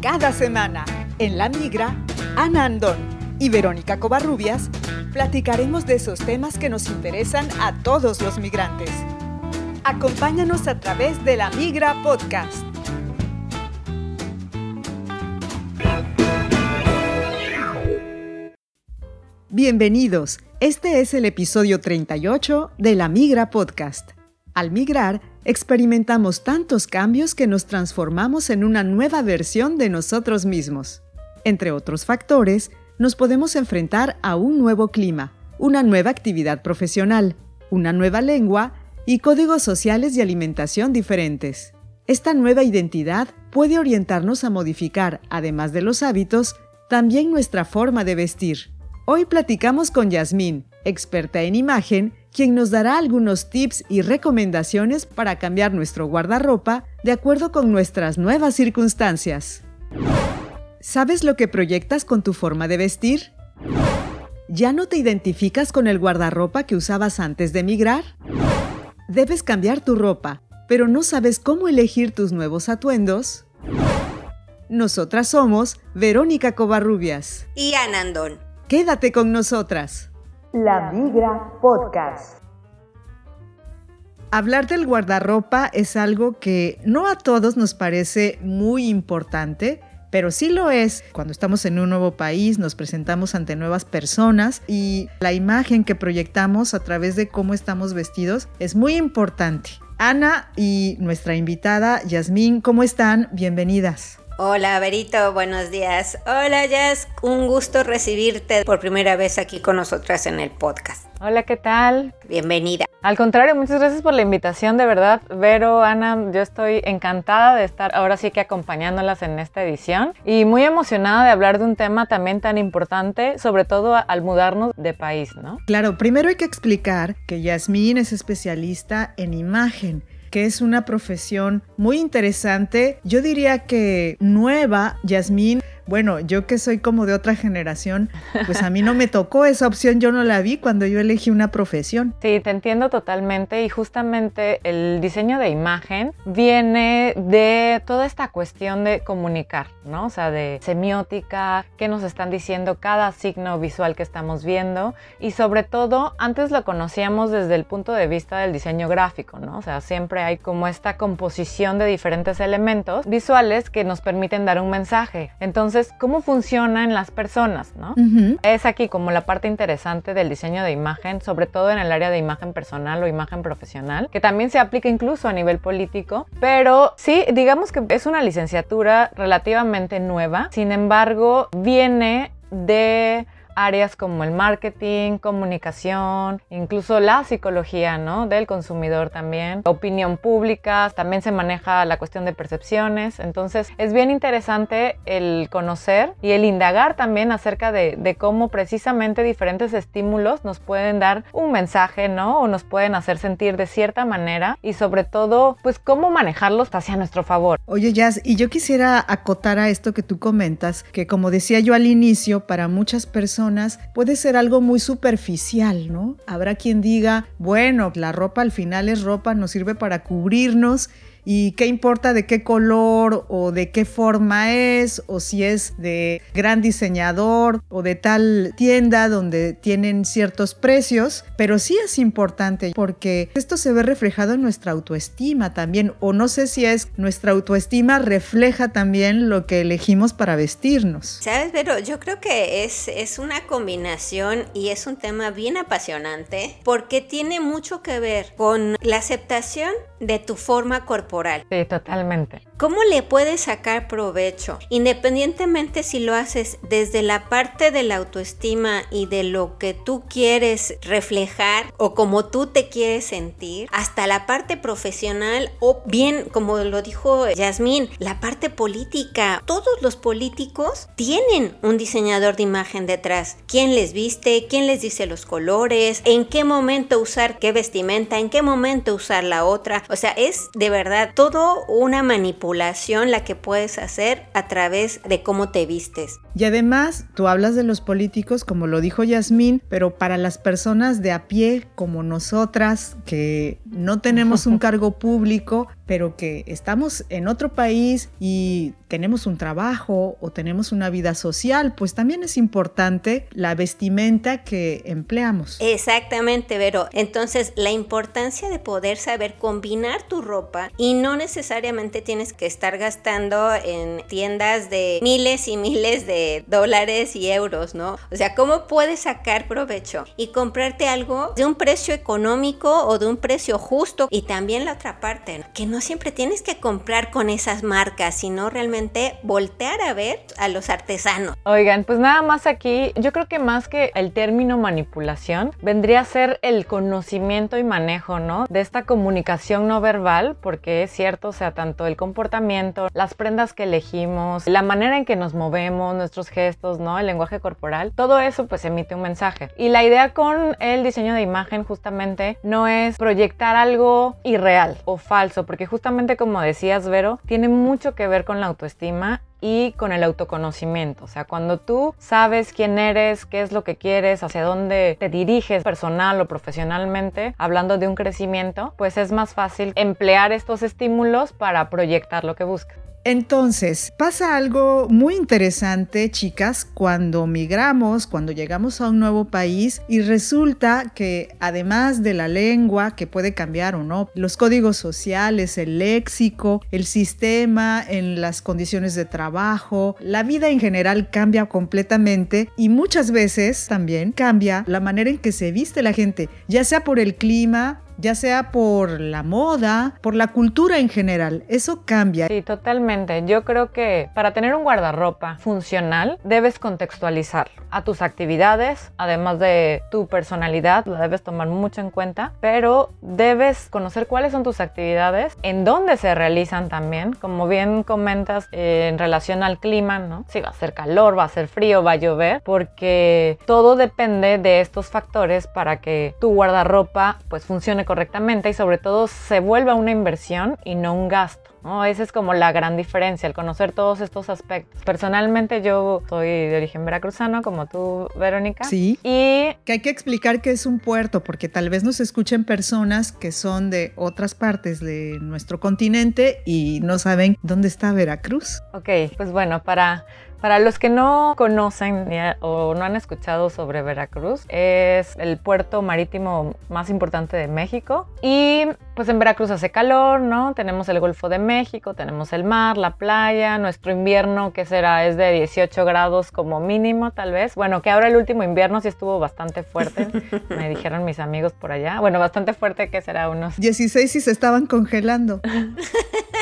Cada semana, en La Migra, Ana Andón y Verónica Covarrubias platicaremos de esos temas que nos interesan a todos los migrantes. Acompáñanos a través de La Migra Podcast. Bienvenidos, este es el episodio 38 de La Migra Podcast. Al migrar, experimentamos tantos cambios que nos transformamos en una nueva versión de nosotros mismos. Entre otros factores, nos podemos enfrentar a un nuevo clima, una nueva actividad profesional, una nueva lengua y códigos sociales y alimentación diferentes. Esta nueva identidad puede orientarnos a modificar, además de los hábitos, también nuestra forma de vestir. Hoy platicamos con Yasmín, experta en imagen, quien nos dará algunos tips y recomendaciones para cambiar nuestro guardarropa de acuerdo con nuestras nuevas circunstancias. ¿Sabes lo que proyectas con tu forma de vestir? ¿Ya no te identificas con el guardarropa que usabas antes de emigrar? ¿Debes cambiar tu ropa, pero no sabes cómo elegir tus nuevos atuendos? Nosotras somos Verónica Covarrubias y Anandón. Quédate con nosotras. La Migra Podcast. Hablar del guardarropa es algo que no a todos nos parece muy importante, pero sí lo es cuando estamos en un nuevo país, nos presentamos ante nuevas personas y la imagen que proyectamos a través de cómo estamos vestidos es muy importante. Ana y nuestra invitada Yasmín, ¿cómo están? Bienvenidas. Hola, Berito, buenos días. Hola, Jazz, un gusto recibirte por primera vez aquí con nosotras en el podcast. Hola, ¿qué tal? Bienvenida. Al contrario, muchas gracias por la invitación, de verdad. Vero, Ana, yo estoy encantada de estar ahora sí que acompañándolas en esta edición y muy emocionada de hablar de un tema también tan importante, sobre todo al mudarnos de país, ¿no? Claro, primero hay que explicar que Yasmín es especialista en imagen que es una profesión muy interesante. Yo diría que nueva, Yasmín. Bueno, yo que soy como de otra generación, pues a mí no me tocó esa opción, yo no la vi cuando yo elegí una profesión. Sí, te entiendo totalmente y justamente el diseño de imagen viene de toda esta cuestión de comunicar, ¿no? O sea, de semiótica, qué nos están diciendo cada signo visual que estamos viendo y sobre todo antes lo conocíamos desde el punto de vista del diseño gráfico, ¿no? O sea, siempre hay como esta composición de diferentes elementos visuales que nos permiten dar un mensaje. Entonces, cómo funciona en las personas, ¿no? Es aquí como la parte interesante del diseño de imagen, sobre todo en el área de imagen personal o imagen profesional, que también se aplica incluso a nivel político, pero sí, digamos que es una licenciatura relativamente nueva, sin embargo, viene de áreas como el marketing, comunicación, incluso la psicología, ¿no? Del consumidor también, opinión pública, también se maneja la cuestión de percepciones, entonces es bien interesante el conocer y el indagar también acerca de, de cómo precisamente diferentes estímulos nos pueden dar un mensaje, ¿no? O nos pueden hacer sentir de cierta manera y sobre todo, pues cómo manejarlos hacia nuestro favor. Oye, Jazz, y yo quisiera acotar a esto que tú comentas, que como decía yo al inicio, para muchas personas, puede ser algo muy superficial, ¿no? Habrá quien diga, bueno, la ropa al final es ropa, nos sirve para cubrirnos y qué importa de qué color o de qué forma es o si es de gran diseñador o de tal tienda donde tienen ciertos precios, pero sí es importante porque esto se ve reflejado en nuestra autoestima también o no sé si es nuestra autoestima refleja también lo que elegimos para vestirnos. Sabes, pero yo creo que es, es una combinación y es un tema bien apasionante porque tiene mucho que ver con la aceptación de tu forma corporal. Sí, totalmente. ¿Cómo le puedes sacar provecho? Independientemente si lo haces desde la parte de la autoestima y de lo que tú quieres reflejar o como tú te quieres sentir, hasta la parte profesional o bien, como lo dijo Yasmín, la parte política. Todos los políticos tienen un diseñador de imagen detrás. ¿Quién les viste? ¿Quién les dice los colores? ¿En qué momento usar qué vestimenta? ¿En qué momento usar la otra? O sea, es de verdad todo una manipulación la que puedes hacer a través de cómo te vistes. Y además, tú hablas de los políticos, como lo dijo Yasmín, pero para las personas de a pie, como nosotras, que no tenemos un cargo público, pero que estamos en otro país y tenemos un trabajo o tenemos una vida social, pues también es importante la vestimenta que empleamos. Exactamente, Vero. Entonces, la importancia de poder saber combinar tu ropa y no necesariamente tienes que estar gastando en tiendas de miles y miles de dólares y euros, ¿no? O sea, ¿cómo puedes sacar provecho y comprarte algo de un precio económico o de un precio justo? Y también la otra parte, que no siempre tienes que comprar con esas marcas, sino realmente voltear a ver a los artesanos. Oigan, pues nada más aquí, yo creo que más que el término manipulación, vendría a ser el conocimiento y manejo, ¿no? De esta comunicación no verbal, porque es cierto, o sea, tanto el comportamiento, las prendas que elegimos, la manera en que nos movemos, nuestros gestos, ¿no? El lenguaje corporal, todo eso pues emite un mensaje. Y la idea con el diseño de imagen justamente no es proyectar algo irreal o falso, porque justamente como decías, Vero, tiene mucho que ver con la autoestima estima y con el autoconocimiento. O sea, cuando tú sabes quién eres, qué es lo que quieres, hacia dónde te diriges personal o profesionalmente, hablando de un crecimiento, pues es más fácil emplear estos estímulos para proyectar lo que buscas. Entonces, pasa algo muy interesante, chicas, cuando migramos, cuando llegamos a un nuevo país y resulta que además de la lengua, que puede cambiar o no, los códigos sociales, el léxico, el sistema en las condiciones de trabajo, la vida en general cambia completamente y muchas veces también cambia la manera en que se viste la gente, ya sea por el clima, ya sea por la moda, por la cultura en general. Eso cambia. Sí, totalmente. Yo creo que para tener un guardarropa funcional debes contextualizar a tus actividades, además de tu personalidad, la debes tomar mucho en cuenta, pero debes conocer cuáles son tus actividades, en dónde se realizan también, como bien comentas en relación al clima, ¿no? Si va a ser calor, va a ser frío, va a llover, porque todo depende de estos factores para que tu guardarropa pues funcione correctamente y sobre todo se vuelva una inversión y no un gasto. ¿no? Esa es como la gran diferencia, el conocer todos estos aspectos. Personalmente yo soy de origen veracruzano, como tú, Verónica. Sí. Y que hay que explicar que es un puerto, porque tal vez nos escuchen personas que son de otras partes de nuestro continente y no saben dónde está Veracruz. Ok, pues bueno, para para los que no conocen o no han escuchado sobre Veracruz, es el puerto marítimo más importante de México. Y pues en Veracruz hace calor, ¿no? Tenemos el Golfo de México, tenemos el mar, la playa, nuestro invierno que será es de 18 grados como mínimo tal vez. Bueno, que ahora el último invierno sí estuvo bastante fuerte, me dijeron mis amigos por allá. Bueno, bastante fuerte que será unos... 16 y se estaban congelando.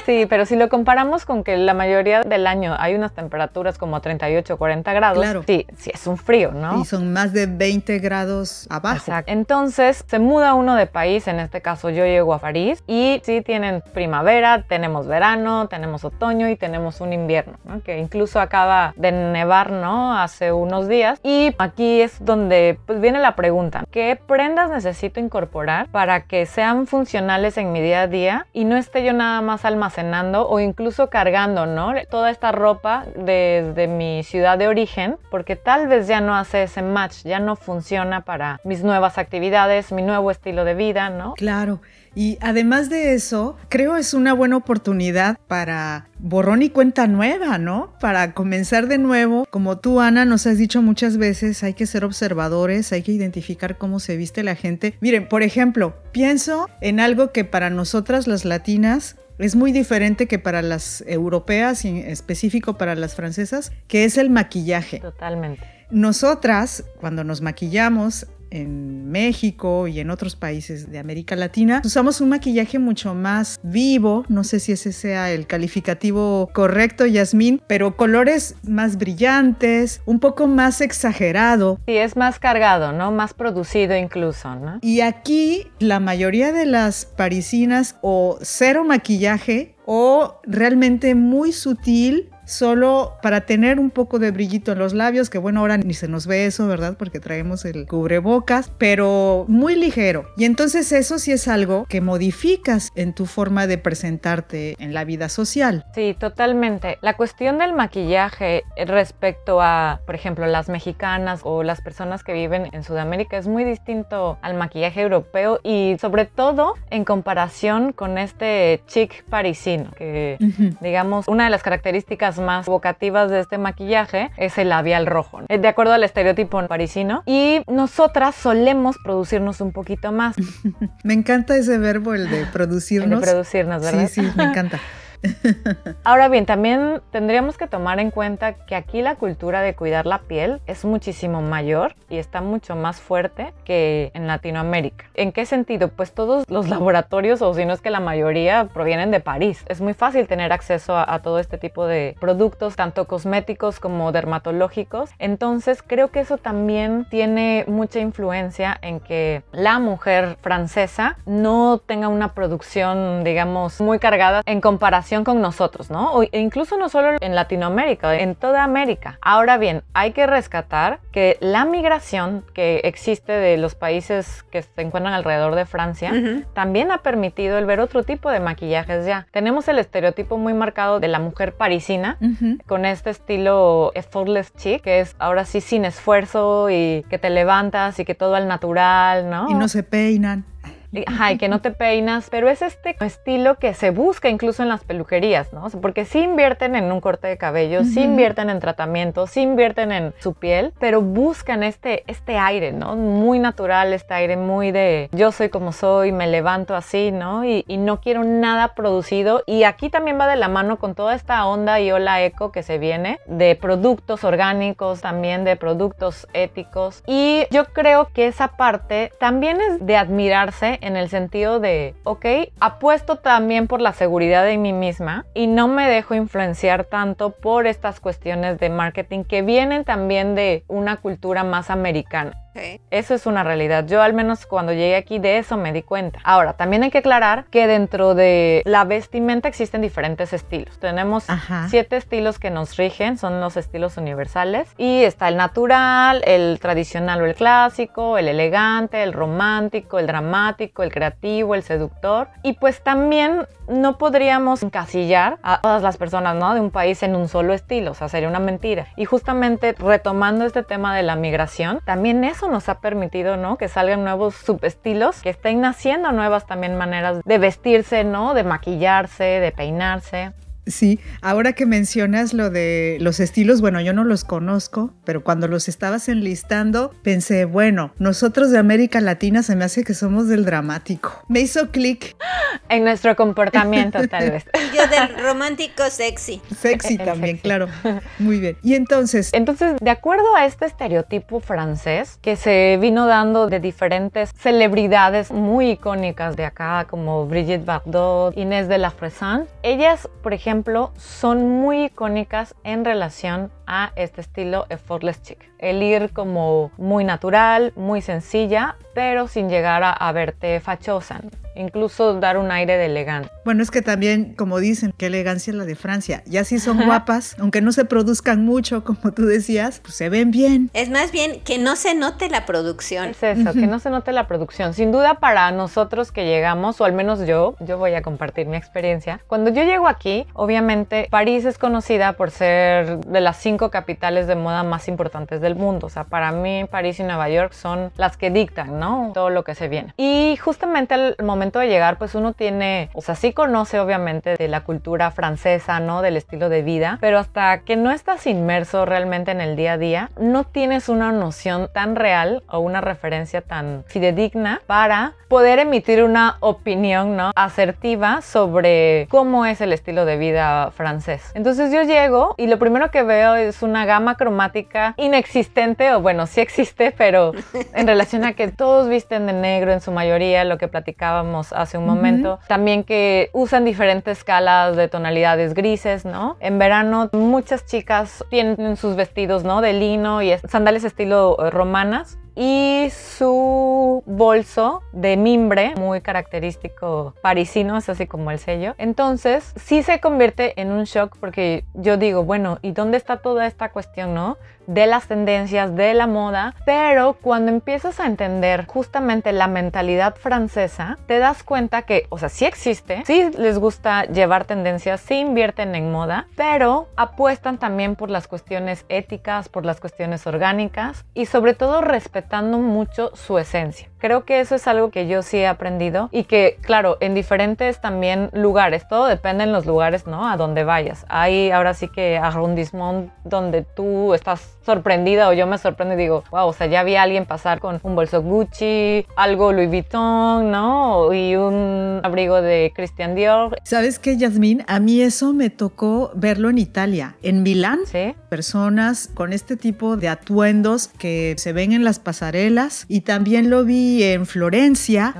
Sí, pero si lo comparamos con que la mayoría del año hay unas temperaturas como 38 o 40 grados, claro. sí, sí es un frío, ¿no? Y son más de 20 grados abajo. Exacto. Entonces se muda uno de país, en este caso yo llego a París y sí tienen primavera, tenemos verano, tenemos otoño y tenemos un invierno, ¿no? que incluso acaba de nevar, ¿no? Hace unos días. Y aquí es donde pues, viene la pregunta, ¿qué prendas necesito incorporar para que sean funcionales en mi día a día y no esté yo nada más almacenando o incluso cargando, ¿no? Toda esta ropa desde mi ciudad de origen, porque tal vez ya no hace ese match, ya no funciona para mis nuevas actividades, mi nuevo estilo de vida, ¿no? Claro. Y además de eso, creo es una buena oportunidad para borrón y cuenta nueva, ¿no? Para comenzar de nuevo. Como tú, Ana, nos has dicho muchas veces, hay que ser observadores, hay que identificar cómo se viste la gente. Miren, por ejemplo, pienso en algo que para nosotras las latinas es muy diferente que para las europeas y en específico para las francesas, que es el maquillaje. Totalmente. Nosotras, cuando nos maquillamos, en México y en otros países de América Latina, usamos un maquillaje mucho más vivo, no sé si ese sea el calificativo correcto, Yasmín, pero colores más brillantes, un poco más exagerado. Sí, es más cargado, ¿no? Más producido incluso, ¿no? Y aquí la mayoría de las parisinas o cero maquillaje o realmente muy sutil solo para tener un poco de brillito en los labios, que bueno, ahora ni se nos ve eso, ¿verdad? Porque traemos el cubrebocas, pero muy ligero. Y entonces eso sí es algo que modificas en tu forma de presentarte en la vida social. Sí, totalmente. La cuestión del maquillaje respecto a, por ejemplo, las mexicanas o las personas que viven en Sudamérica es muy distinto al maquillaje europeo y sobre todo en comparación con este chic parisino, que digamos una de las características más evocativas de este maquillaje es el labial rojo, de acuerdo al estereotipo parisino. Y nosotras solemos producirnos un poquito más. Me encanta ese verbo, el de producirnos. El de producirnos, ¿verdad? Sí, sí, me encanta. Ahora bien, también tendríamos que tomar en cuenta que aquí la cultura de cuidar la piel es muchísimo mayor y está mucho más fuerte que en Latinoamérica. ¿En qué sentido? Pues todos los laboratorios, o si no es que la mayoría, provienen de París. Es muy fácil tener acceso a, todo este tipo de productos, tanto cosméticos como dermatológicos. Entonces creo que eso también tiene mucha influencia en que la mujer francesa no tenga una producción, digamos, muy cargada en comparación con nosotros, ¿no? O incluso no solo en Latinoamérica, en toda América. Ahora bien, hay que rescatar que la migración que existe de los países que se encuentran alrededor de Francia también ha permitido el ver otro tipo de maquillajes ya. Tenemos el estereotipo muy marcado de la mujer parisina con este estilo effortless chic, que es ahora sí sin esfuerzo y que te levantas y que todo al natural, ¿no? Y no se peinan. Ay, que no te peinas, pero es este estilo que se busca incluso en las peluquerías, ¿no? porque sí invierten en un corte de cabello, sí invierten en tratamiento, sí invierten en su piel, pero buscan este, este aire, ¿no? Muy natural, este aire muy de yo soy como soy, me levanto así, ¿no? Y, y no quiero nada producido. Y aquí también va de la mano con toda esta onda y ola eco que se viene de productos orgánicos, también de productos éticos. Y yo creo que esa parte también es de admirarse en el sentido de, ok, apuesto también por la seguridad de mí misma y no me dejo influenciar tanto por estas cuestiones de marketing que vienen también de una cultura más americana. Eso es una realidad. Yo al menos cuando llegué aquí de eso me di cuenta. Ahora, también hay que aclarar que dentro de la vestimenta existen diferentes estilos. Tenemos siete estilos que nos rigen, son los estilos universales. Y está el natural, el tradicional o el clásico, el elegante, el romántico, el dramático, el creativo, el seductor. Y pues también no podríamos encasillar a todas las personas ¿no? de un país en un solo estilo, o sea, sería una mentira. Y justamente retomando este tema de la migración, también eso nos ha permitido, ¿no? Que salgan nuevos subestilos, que estén naciendo nuevas también maneras de vestirse, ¿no? De maquillarse, de peinarse. Sí, ahora que mencionas lo de los estilos, bueno, yo no los conozco, pero cuando los estabas enlistando, pensé, bueno, nosotros de América Latina se me hace que somos del dramático. Me hizo clic. En nuestro comportamiento, tal vez. Yo del romántico sexy. Sexy también, claro. Muy bien. Y entonces. Entonces, de acuerdo a este estereotipo francés que se vino dando de diferentes celebridades muy icónicas de acá, como Brigitte Bardot, Inés de la Fressan, ellas, por ejemplo, son muy icónicas en relación a este estilo effortless chic. El ir como muy natural, muy sencilla, pero sin llegar a, verte fachosa. Incluso dar un aire de elegancia. Bueno, es que también, como dicen, qué elegancia la de Francia. Ya si son guapas, aunque no se produzcan mucho, como tú decías, pues se ven bien. Es más bien que no se note la producción. Es eso, que no se note la producción. Sin duda para nosotros que llegamos, o al menos yo, yo voy a compartir mi experiencia. Cuando yo llego aquí, obviamente París es conocida por ser de las cinco capitales de moda más importantes del mundo. O sea, para mí París y Nueva York son las que dictan, ¿no? Todo lo que se viene. Y justamente al momento de llegar, pues uno tiene, o sea, sí conoce obviamente de la cultura francesa, ¿no? Del estilo de vida, pero hasta que no estás inmerso realmente en el día a día, no tienes una noción tan real o una referencia tan fidedigna para poder emitir una opinión, ¿no? Asertiva sobre cómo es el estilo de vida francés. Entonces yo llego y lo primero que veo es una gama cromática inexistente, o bueno, sí existe, pero en relación a que todos visten de negro en su mayoría, lo que platicábamos hace un momento. También que usan diferentes escalas de tonalidades grises, ¿no? En verano muchas chicas tienen sus vestidos, ¿no? De lino y sandales estilo eh, romanas y su bolso de mimbre, muy característico parisino, es así como el sello. Entonces, sí se convierte en un shock porque yo digo, bueno, ¿y dónde está toda esta cuestión, no? de las tendencias, de la moda, pero cuando empiezas a entender justamente la mentalidad francesa, te das cuenta que, o sea, sí existe, sí les gusta llevar tendencias, sí invierten en moda, pero apuestan también por las cuestiones éticas, por las cuestiones orgánicas y sobre todo respetando mucho su esencia. Creo que eso es algo que yo sí he aprendido y que, claro, en diferentes también lugares, todo depende en los lugares, ¿no? A donde vayas. Hay ahora sí que arrondissement donde tú estás sorprendida o yo me sorprendo y digo, wow, o sea, ya vi a alguien pasar con un bolso Gucci, algo Louis Vuitton, ¿no? Y un abrigo de Christian Dior. ¿Sabes qué, Yasmín? A mí eso me tocó verlo en Italia, en Milán. Sí. Personas con este tipo de atuendos que se ven en las pasarelas y también lo vi en Florencia,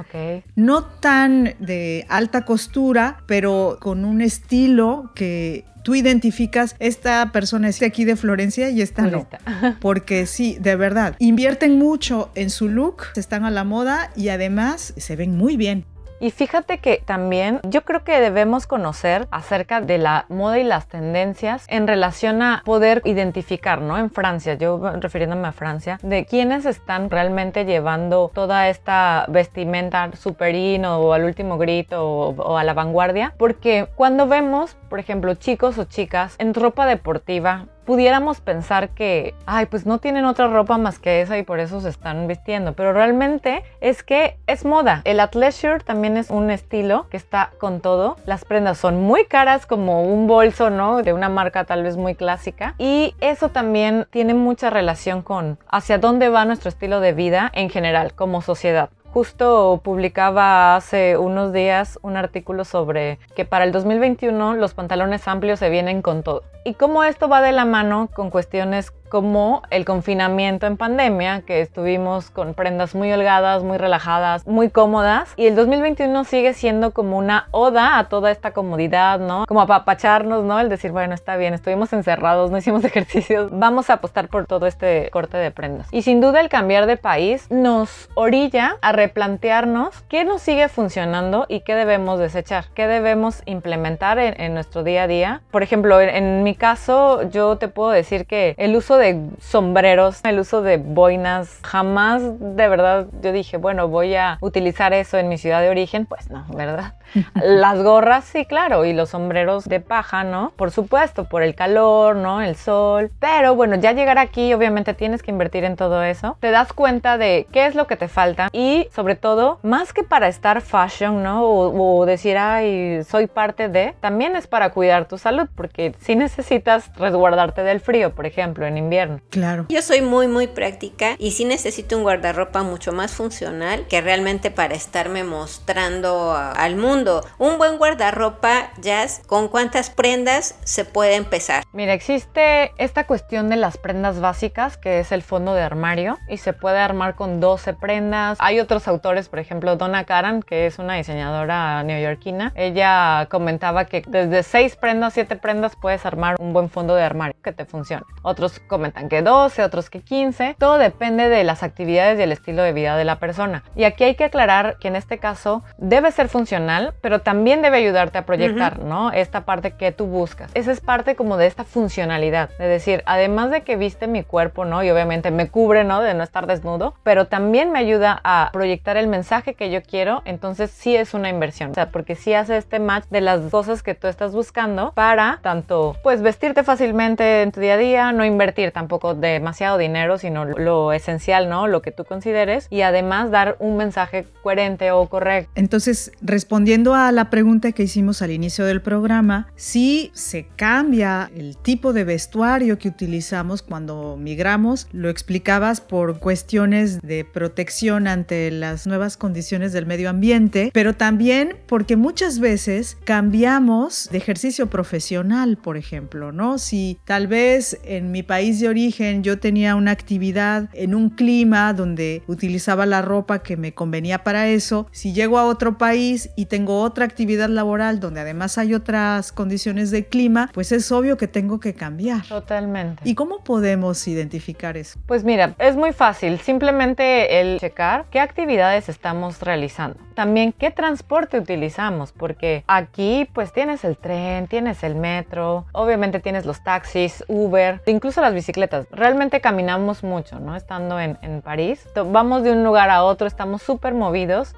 no tan de alta costura, pero con un estilo que tú identificas esta persona es de aquí de Florencia y esta no. Porque sí, de verdad, invierten mucho en su look, están a la moda y además se ven muy bien. Y fíjate que también yo creo que debemos conocer acerca de la moda y las tendencias en relación a poder identificar, ¿no? En Francia, yo refiriéndome a Francia, de quiénes están realmente llevando toda esta vestimenta superino o al último grito o a la vanguardia, porque cuando vemos, por ejemplo, chicos o chicas en ropa deportiva pudiéramos pensar que, ay, pues no tienen otra ropa más que esa y por eso se están vistiendo, pero realmente es que es moda. El athleisure también es un estilo que está con todo. Las prendas son muy caras como un bolso, ¿no? De una marca tal vez muy clásica y eso también tiene mucha relación con hacia dónde va nuestro estilo de vida en general como sociedad. Justo publicaba hace unos días un artículo sobre que para el 2021 los pantalones amplios se vienen con todo. Y cómo esto va de la mano con cuestiones como el confinamiento en pandemia, que estuvimos con prendas muy holgadas, muy relajadas, muy cómodas. Y el 2021 sigue siendo como una oda a toda esta comodidad, ¿no? Como apapacharnos, ¿no? El decir, bueno, está bien, estuvimos encerrados, no hicimos ejercicios, vamos a apostar por todo este corte de prendas. Y sin duda el cambiar de país nos orilla a replantearnos qué nos sigue funcionando y qué debemos desechar, qué debemos implementar en, nuestro día a día. Por ejemplo, en, en mi caso, yo te puedo decir que el uso de sombreros, el uso de boinas, jamás de verdad yo dije, bueno, voy a utilizar eso en mi ciudad de origen, pues no, ¿verdad? Las gorras, sí, claro, y los sombreros de paja, ¿no? Por supuesto, por el calor, ¿no? El sol. Pero bueno, ya llegar aquí, obviamente tienes que invertir en todo eso. Te das cuenta de qué es lo que te falta y sobre todo, más que para estar fashion, ¿no? O, decir, ay, soy parte de, también es para cuidar tu salud, porque si necesitas resguardarte del frío, por ejemplo, en invierno. Claro. Yo soy muy, muy práctica y sí necesito un guardarropa mucho más funcional que realmente para estarme mostrando al mundo un buen guardarropa, Jazz, ¿con cuántas prendas se puede empezar? Mira, existe esta cuestión de las prendas básicas, que es el fondo de armario, y se puede armar con 12 prendas. Hay otros autores, por ejemplo, Donna Karan, que es una diseñadora neoyorquina. Ella comentaba que desde 6 prendas, 7 prendas puedes armar un buen fondo de armario que te funcione. Otros comentan que 12, otros que 15. Todo depende de las actividades y el estilo de vida de la persona. Y aquí hay que aclarar que en este caso debe ser funcional pero también debe ayudarte a proyectar, ¿no? Esta parte que tú buscas. Esa es parte como de esta funcionalidad, de decir, además de que viste mi cuerpo, ¿no? Y obviamente me cubre, ¿no? De no estar desnudo, pero también me ayuda a proyectar el mensaje que yo quiero, entonces sí es una inversión, o sea, porque sí hace este match de las cosas que tú estás buscando para tanto, pues, vestirte fácilmente en tu día a día, no invertir tampoco demasiado dinero, sino lo esencial, ¿no? Lo que tú consideres y además dar un mensaje coherente o correcto. Entonces, respondiendo a la pregunta que hicimos al inicio del programa, si se cambia el tipo de vestuario que utilizamos cuando migramos, lo explicabas por cuestiones de protección ante las nuevas condiciones del medio ambiente, pero también porque muchas veces cambiamos de ejercicio profesional, por ejemplo, ¿no? Si tal vez en mi país de origen yo tenía una actividad en un clima donde utilizaba la ropa que me convenía para eso, si llego a otro país y tengo otra actividad laboral donde además hay otras condiciones de clima, pues es obvio que tengo que cambiar. Totalmente. ¿Y cómo podemos identificar eso? Pues mira, es muy fácil, simplemente el checar qué actividades estamos realizando. También qué transporte utilizamos, porque aquí pues tienes el tren, tienes el metro, obviamente tienes los taxis, Uber, incluso las bicicletas. Realmente caminamos mucho, ¿no? Estando en, en París. Vamos de un lugar a otro, estamos súper movidos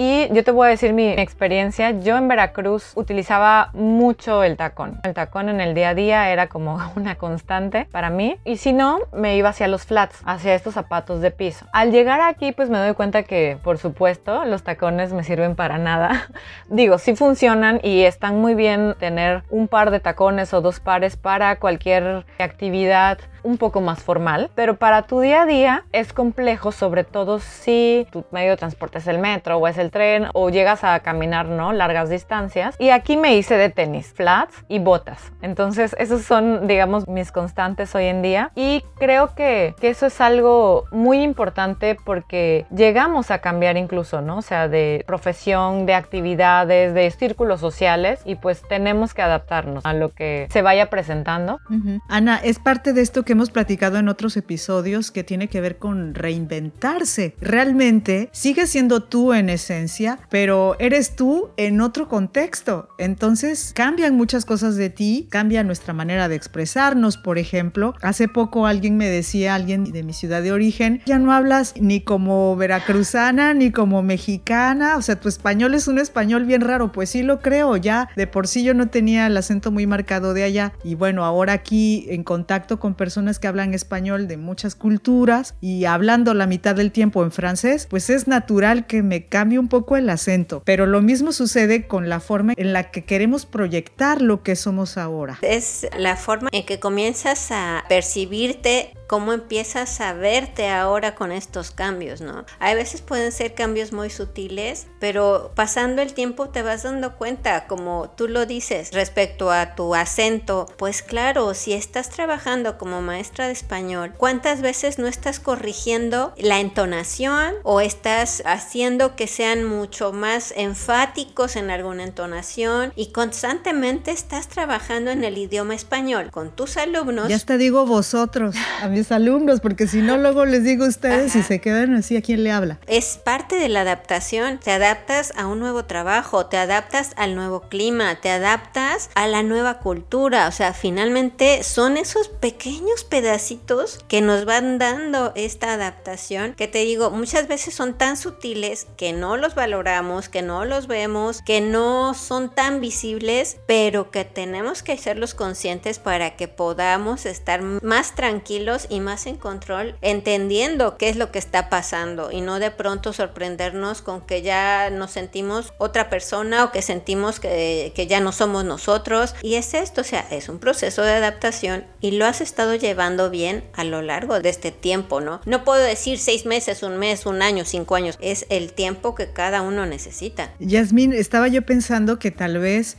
y yo te voy a decir mi experiencia. Yo en Veracruz utilizaba mucho el tacón. El tacón en el día a día era como una constante para mí. Y si no, me iba hacia los flats, hacia estos zapatos de piso. Al llegar aquí, pues me doy cuenta que, por supuesto, los tacones me sirven para nada. Digo, sí funcionan y están muy bien tener un par de tacones o dos pares para cualquier actividad un poco más formal, pero para tu día a día es complejo, sobre todo si tu medio de transporte es el metro o es el tren o llegas a caminar, ¿no? Largas distancias. Y aquí me hice de tenis, flats y botas. Entonces, esos son, digamos, mis constantes hoy en día. Y creo que, que eso es algo muy importante porque llegamos a cambiar incluso, ¿no? O sea, de profesión, de actividades, de círculos sociales y pues tenemos que adaptarnos a lo que se vaya presentando. Ana, es parte de esto hemos platicado en otros episodios que tiene que ver con reinventarse. Realmente sigues siendo tú en esencia, pero eres tú en otro contexto. Entonces cambian muchas cosas de ti, cambia nuestra manera de expresarnos, por ejemplo. Hace poco alguien me decía, alguien de mi ciudad de origen, ya no hablas ni como veracruzana ni como mexicana, o sea, tu español es un español bien raro, pues sí lo creo, ya de por sí yo no tenía el acento muy marcado de allá y bueno, ahora aquí en contacto con personas que hablan español de muchas culturas y hablando la mitad del tiempo en francés, pues es natural que me cambie un poco el acento. Pero lo mismo sucede con la forma en la que queremos proyectar lo que somos ahora. Es la forma en que comienzas a percibirte cómo empiezas a verte ahora con estos cambios, ¿no? A veces pueden ser cambios muy sutiles, pero pasando el tiempo te vas dando cuenta, como tú lo dices, respecto a tu acento, pues claro, si estás trabajando como maestra de español, ¿cuántas veces no estás corrigiendo la entonación o estás haciendo que sean mucho más enfáticos en alguna entonación y constantemente estás trabajando en el idioma español con tus alumnos? Ya te digo vosotros, a mis alumnos, porque si no luego les digo a ustedes y se quedan así, ¿a quién le habla? Es parte de la adaptación, te adaptas a un nuevo trabajo, te adaptas al nuevo clima, te adaptas a la nueva cultura, o sea, finalmente son esos pequeños pedacitos que nos van dando esta adaptación que te digo, muchas veces son tan sutiles que no los valoramos, que no los vemos, que no son tan visibles, pero que tenemos que hacerlos conscientes para que podamos estar más tranquilos y más en control, entendiendo qué es lo que está pasando y no de pronto sorprendernos con que ya nos sentimos otra persona o que sentimos que, que ya no somos nosotros. Y es esto, o sea, es un proceso de adaptación y lo has estado llevando bien a lo largo de este tiempo, ¿no? No puedo decir seis meses, un mes, un año, cinco años. Es el tiempo que cada uno necesita. Yasmín, estaba yo pensando que tal vez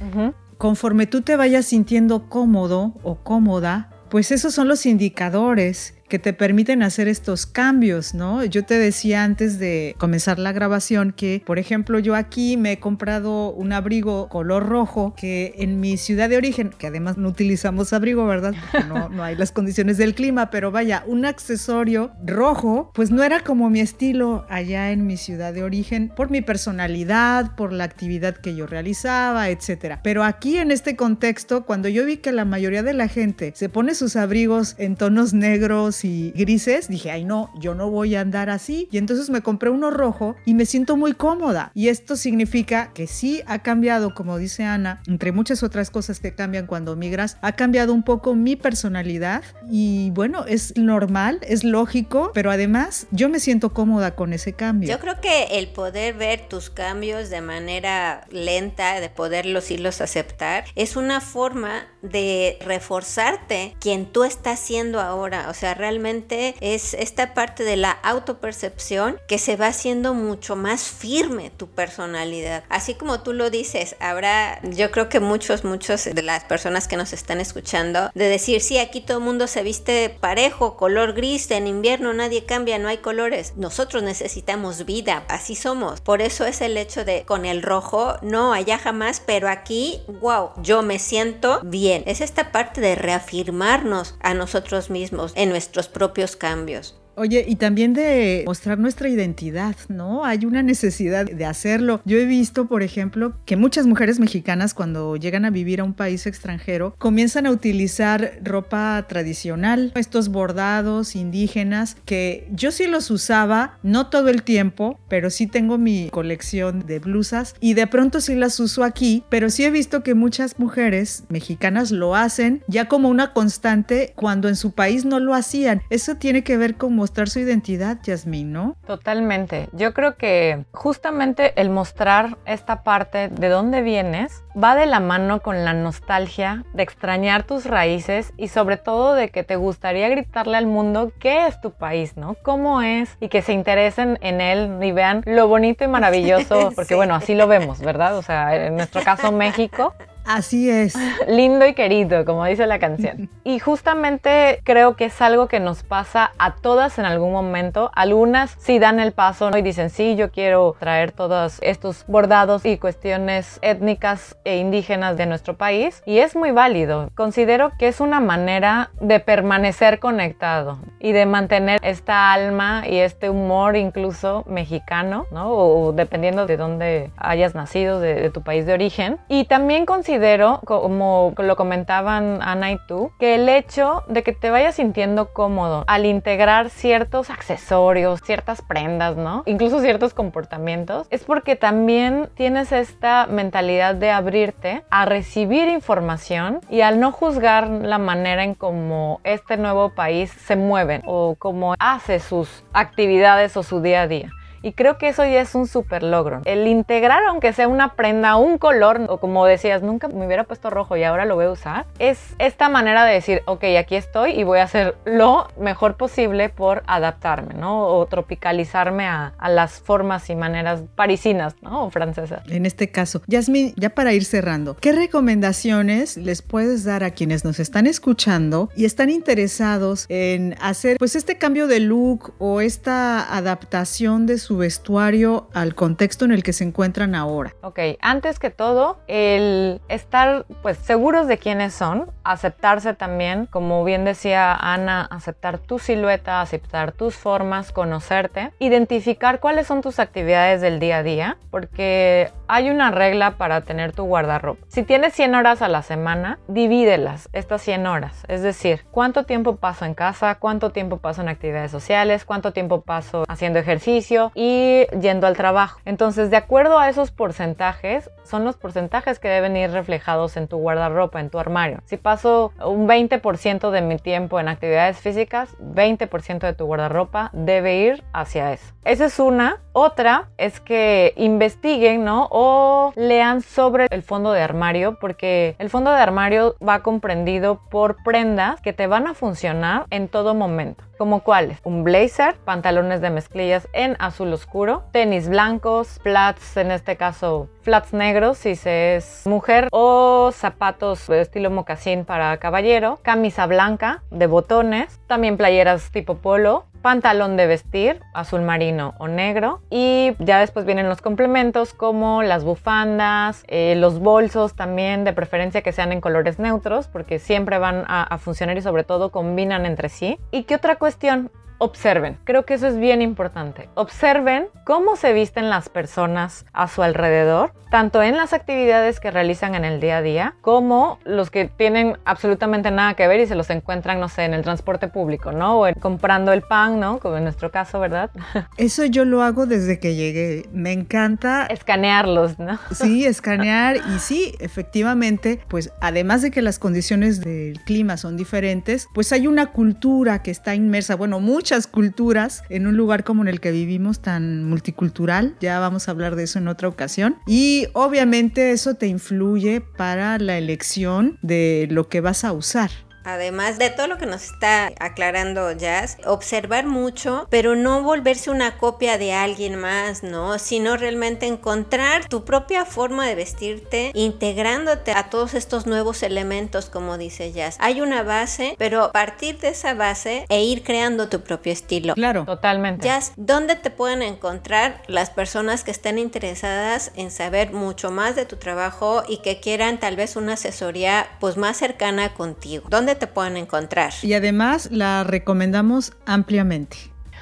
conforme tú te vayas sintiendo cómodo o cómoda, pues esos son los indicadores que te permiten hacer estos cambios, ¿no? Yo te decía antes de comenzar la grabación que, por ejemplo, yo aquí me he comprado un abrigo color rojo que en mi ciudad de origen, que además no utilizamos abrigo, ¿verdad? Porque no, no hay las condiciones del clima, pero vaya, un accesorio rojo, pues no era como mi estilo allá en mi ciudad de origen, por mi personalidad, por la actividad que yo realizaba, etcétera. Pero aquí en este contexto, cuando yo vi que la mayoría de la gente se pone sus abrigos en tonos negros, y grises, dije, ay no, yo no voy a andar así. Y entonces me compré uno rojo y me siento muy cómoda. Y esto significa que sí ha cambiado, como dice Ana, entre muchas otras cosas que cambian cuando migras, ha cambiado un poco mi personalidad. Y bueno, es normal, es lógico, pero además yo me siento cómoda con ese cambio. Yo creo que el poder ver tus cambios de manera lenta, de poderlos irlos aceptar, es una forma de reforzarte quien tú estás siendo ahora. O sea, realmente es esta parte de la autopercepción que se va haciendo mucho más firme tu personalidad. Así como tú lo dices, habrá, yo creo que muchos, muchos de las personas que nos están escuchando, de decir, sí, aquí todo el mundo se viste parejo, color gris, en invierno nadie cambia, no hay colores. Nosotros necesitamos vida, así somos. Por eso es el hecho de con el rojo, no, allá jamás, pero aquí, wow, yo me siento bien. Es esta parte de reafirmarnos a nosotros mismos en nuestros propios cambios. Oye, y también de mostrar nuestra identidad, ¿no? Hay una necesidad de hacerlo. Yo he visto, por ejemplo, que muchas mujeres mexicanas cuando llegan a vivir a un país extranjero comienzan a utilizar ropa tradicional, estos bordados indígenas que yo sí los usaba, no todo el tiempo, pero sí tengo mi colección de blusas y de pronto sí las uso aquí, pero sí he visto que muchas mujeres mexicanas lo hacen ya como una constante cuando en su país no lo hacían. Eso tiene que ver con mostrar su identidad, Yasmín, ¿no? Totalmente. Yo creo que justamente el mostrar esta parte de dónde vienes va de la mano con la nostalgia de extrañar tus raíces y sobre todo de que te gustaría gritarle al mundo qué es tu país, ¿no? ¿Cómo es? Y que se interesen en él y vean lo bonito y maravilloso, porque bueno, así lo vemos, ¿verdad? O sea, en nuestro caso México, Así es. Lindo y querido, como dice la canción. Y justamente creo que es algo que nos pasa a todas en algún momento. Algunas sí dan el paso y dicen, sí, yo quiero traer todos estos bordados y cuestiones étnicas e indígenas de nuestro país. Y es muy válido. Considero que es una manera de permanecer conectado y de mantener esta alma y este humor incluso mexicano, ¿no? O dependiendo de dónde hayas nacido, de, de tu país de origen. Y también considero como lo comentaban Ana y tú, que el hecho de que te vayas sintiendo cómodo al integrar ciertos accesorios, ciertas prendas, ¿no? Incluso ciertos comportamientos, es porque también tienes esta mentalidad de abrirte a recibir información y al no juzgar la manera en cómo este nuevo país se mueve o cómo hace sus actividades o su día a día. Y creo que eso ya es un súper logro. El integrar, aunque sea una prenda, un color, o como decías, nunca me hubiera puesto rojo y ahora lo voy a usar, es esta manera de decir, ok, aquí estoy y voy a hacer lo mejor posible por adaptarme, ¿no? O tropicalizarme a, a las formas y maneras parisinas, ¿no? O francesas. En este caso, Yasmin, ya para ir cerrando, ¿qué recomendaciones les puedes dar a quienes nos están escuchando y están interesados en hacer pues este cambio de look o esta adaptación de su su vestuario al contexto en el que se encuentran ahora? Ok, antes que todo, el estar pues seguros de quiénes son, aceptarse también, como bien decía Ana, aceptar tu silueta, aceptar tus formas, conocerte, identificar cuáles son tus actividades del día a día, porque hay una regla para tener tu guardarropa. Si tienes 100 horas a la semana, divídelas, estas 100 horas, es decir, cuánto tiempo paso en casa, cuánto tiempo paso en actividades sociales, cuánto tiempo paso haciendo ejercicio y yendo al trabajo. Entonces, de acuerdo a esos porcentajes, son los porcentajes que deben ir reflejados en tu guardarropa, en tu armario. Si paso un 20% de mi tiempo en actividades físicas, 20% de tu guardarropa debe ir hacia eso. Esa es una. Otra es que investiguen, ¿no? O lean sobre el fondo de armario, porque el fondo de armario va comprendido por prendas que te van a funcionar en todo momento. ¿Como cuáles? Un blazer, pantalones de mezclillas en azul oscuro, tenis blancos, flats, en este caso flats negros si se es mujer, o zapatos de estilo mocasín para caballero, camisa blanca de botones, también playeras tipo polo, pantalón de vestir, azul marino o negro. Y ya después vienen los complementos como las bufandas, eh, los bolsos también, de preferencia que sean en colores neutros, porque siempre van a, a funcionar y sobre todo combinan entre sí. ¿Y qué otra cuestión? Observen. Creo que eso es bien importante. Observen cómo se visten las personas a su alrededor, tanto en las actividades que realizan en el día a día, como los que tienen absolutamente nada que ver y se los encuentran, no sé, en el transporte público, ¿no? O comprando el pan, ¿no? Como en nuestro caso, ¿verdad? Eso yo lo hago desde que llegué. Me encanta. Escanearlos, ¿no? Sí, escanear y sí, efectivamente, pues además de que las condiciones del clima son diferentes, pues hay una cultura que está inmersa, bueno, mucha muchas culturas en un lugar como en el que vivimos tan multicultural. Ya vamos a hablar de eso en otra ocasión. Y obviamente eso te influye para la elección de lo que vas a usar. Además de todo lo que nos está aclarando Jazz, observar mucho, pero no volverse una copia de alguien más, ¿no? Sino realmente encontrar tu propia forma de vestirte, integrándote a todos estos nuevos elementos, como dice Jazz. Hay una base, pero partir de esa base e ir creando tu propio estilo. Claro. Totalmente. Jazz, ¿dónde te pueden encontrar las personas que estén interesadas en saber mucho más de tu trabajo y que quieran tal vez una asesoría pues más cercana contigo? ¿Dónde te pueden encontrar? Y además la recomendamos ampliamente.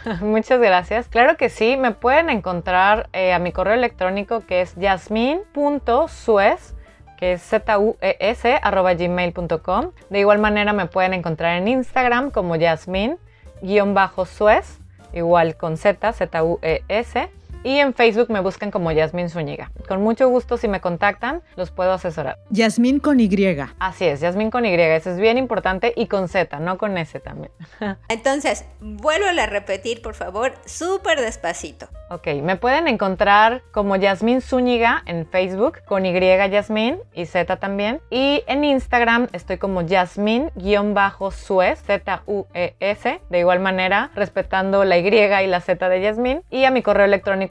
Muchas gracias. Claro que sí, me pueden encontrar eh, a mi correo electrónico que es yasmin.suez que es z-u-e-s arroba gmail.com. De igual manera me pueden encontrar en Instagram como yasmin-suez, igual con z, z-u-e-s. Y en Facebook me buscan como Yasmin Zúñiga. Con mucho gusto, si me contactan, los puedo asesorar. Yasmin con Y. Así es, Yasmin con Y, eso es bien importante, y con Z, no con S también. Entonces, vuelvo a repetir, por favor, súper despacito. Ok, me pueden encontrar como Yasmin Zúñiga en Facebook, con Y Yasmin y Z también. Y en Instagram estoy como Yasmin-Suez, Z-U-E-S, de igual manera, respetando la Y y la Z de Yasmin. Y a mi correo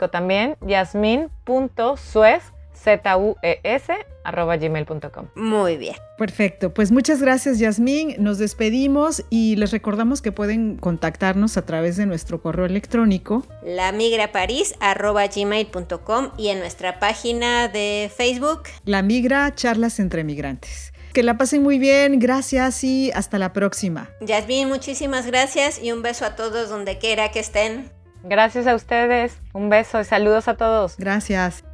electrónico también, yasmin.suez, Z-U-E-S, arroba gmail.com. Muy bien. Perfecto, pues muchas gracias Yasmín, nos despedimos y les recordamos que pueden contactarnos a través de nuestro correo electrónico lamigraparis.gmail.com y en nuestra página de Facebook La Migra Charlas entre Migrantes. Que la pasen muy bien, gracias y hasta la próxima. Yasmín, muchísimas gracias y un beso a todos donde quiera que estén. Gracias a ustedes, un beso y saludos a todos. Gracias.